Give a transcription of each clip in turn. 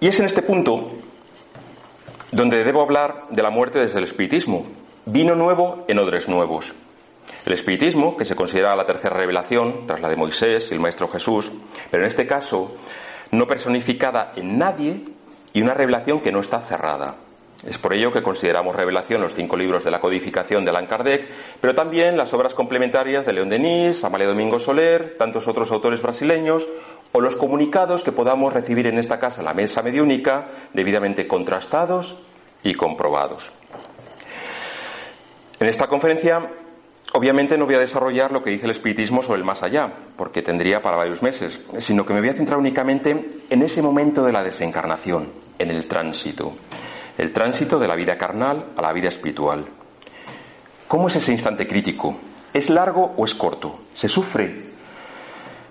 Y es en este punto donde debo hablar de la muerte desde el espiritismo. Vino nuevo en odres nuevos. El espiritismo, que se considera la tercera revelación, tras la de Moisés y el Maestro Jesús, pero en este caso no personificada en nadie y una revelación que no está cerrada. Es por ello que consideramos revelación los cinco libros de la codificación de Allan Kardec, pero también las obras complementarias de León Denis, Amalia Domingo Soler, tantos otros autores brasileños, o los comunicados que podamos recibir en esta casa, la mesa mediúnica, debidamente contrastados y comprobados. En esta conferencia, obviamente no voy a desarrollar lo que dice el espiritismo sobre el más allá, porque tendría para varios meses, sino que me voy a centrar únicamente en ese momento de la desencarnación, en el tránsito el tránsito de la vida carnal a la vida espiritual. ¿Cómo es ese instante crítico? ¿Es largo o es corto? ¿Se sufre?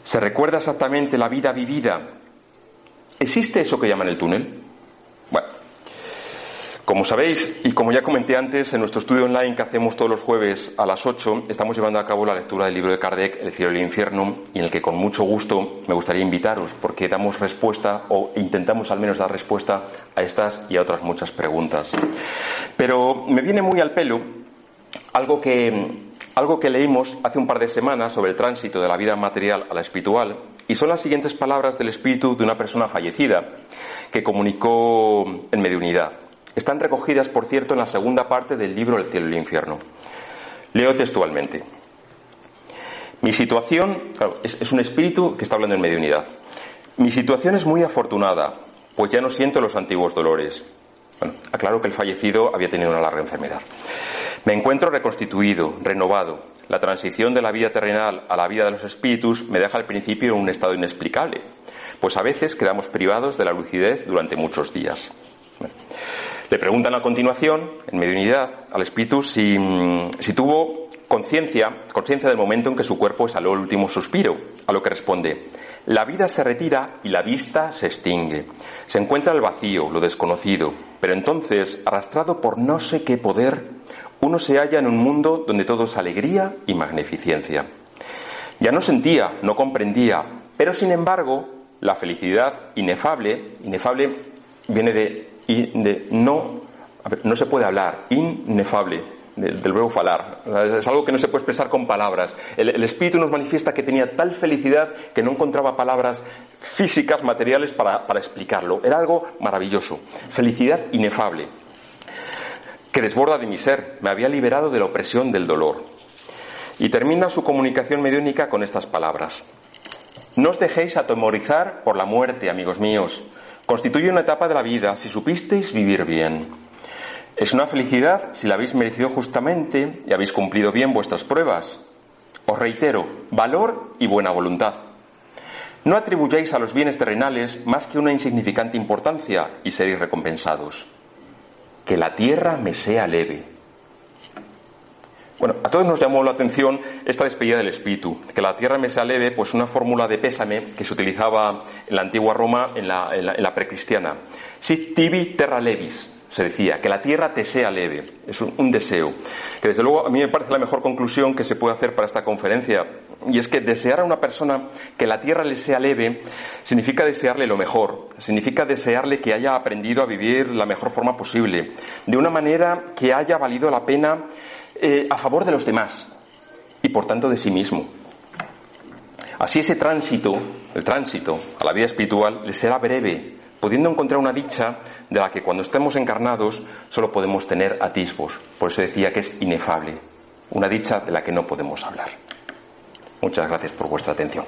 ¿Se recuerda exactamente la vida vivida? ¿Existe eso que llaman el túnel? Como sabéis, y como ya comenté antes, en nuestro estudio online que hacemos todos los jueves a las 8, estamos llevando a cabo la lectura del libro de Kardec, El cielo y el infierno, y en el que con mucho gusto me gustaría invitaros, porque damos respuesta, o intentamos al menos dar respuesta a estas y a otras muchas preguntas. Pero me viene muy al pelo algo que, algo que leímos hace un par de semanas sobre el tránsito de la vida material a la espiritual, y son las siguientes palabras del espíritu de una persona fallecida que comunicó en mediunidad. Están recogidas, por cierto, en la segunda parte del libro El cielo y el infierno. Leo textualmente. Mi situación, es, un espíritu que está hablando en mediunidad. Mi situación es muy afortunada, pues ya no siento los antiguos dolores. Bueno, aclaro que el fallecido había tenido una larga enfermedad. Me encuentro reconstituido, renovado. La transición de la vida terrenal a la vida de los espíritus me deja al principio en un estado inexplicable, pues a veces quedamos privados de la lucidez durante muchos días. Le preguntan a continuación, en mediunidad, al espíritu si, mm, si tuvo conciencia, conciencia del momento en que su cuerpo exhaló el último suspiro, a lo que responde, la vida se retira y la vista se extingue. Se encuentra el vacío, lo desconocido, pero entonces, arrastrado por no sé qué poder, uno se halla en un mundo donde todo es alegría y magnificencia. Ya no sentía, no comprendía, pero sin embargo, la felicidad inefable, inefable viene de y de no, no se puede hablar, inefable, del, verbo falar. Es algo que no se puede expresar con palabras. El, espíritu nos manifiesta que tenía tal felicidad que no encontraba palabras físicas, materiales para, para explicarlo. Era algo maravilloso. Felicidad inefable, que desborda de mi ser. Me había liberado de la opresión del dolor. Y termina su comunicación mediúnica con estas palabras. No os dejéis atemorizar por la muerte, amigos míos Constituye una etapa de la vida si supisteis vivir bien. Es una felicidad si la habéis merecido justamente y habéis cumplido bien vuestras pruebas. Os reitero, valor y buena voluntad. No atribuyáis a los bienes terrenales más que una insignificante importancia y seréis recompensados. Que la tierra me sea leve. Bueno, a todos nos llamó la atención esta despedida del espíritu, que la tierra me sea leve, pues una fórmula de pésame que se utilizaba en la antigua Roma, en la, en precristiana. Sit tibi terra levis, se decía, que la tierra te sea leve, es un, deseo, que desde luego a mí me parece la mejor conclusión que se puede hacer para esta conferencia, y es que desear a una persona que la tierra le sea leve significa desearle lo mejor, significa desearle que haya aprendido a vivir la mejor forma posible, de una manera que haya valido la pena eh, a favor de los demás y por tanto de sí mismo. Así ese tránsito, el tránsito a la vida espiritual, le será breve, pudiendo encontrar una dicha de la que cuando estemos encarnados solo podemos tener atisbos. Por eso decía que es inefable, una dicha de la que no podemos hablar. Muchas gracias por vuestra atención.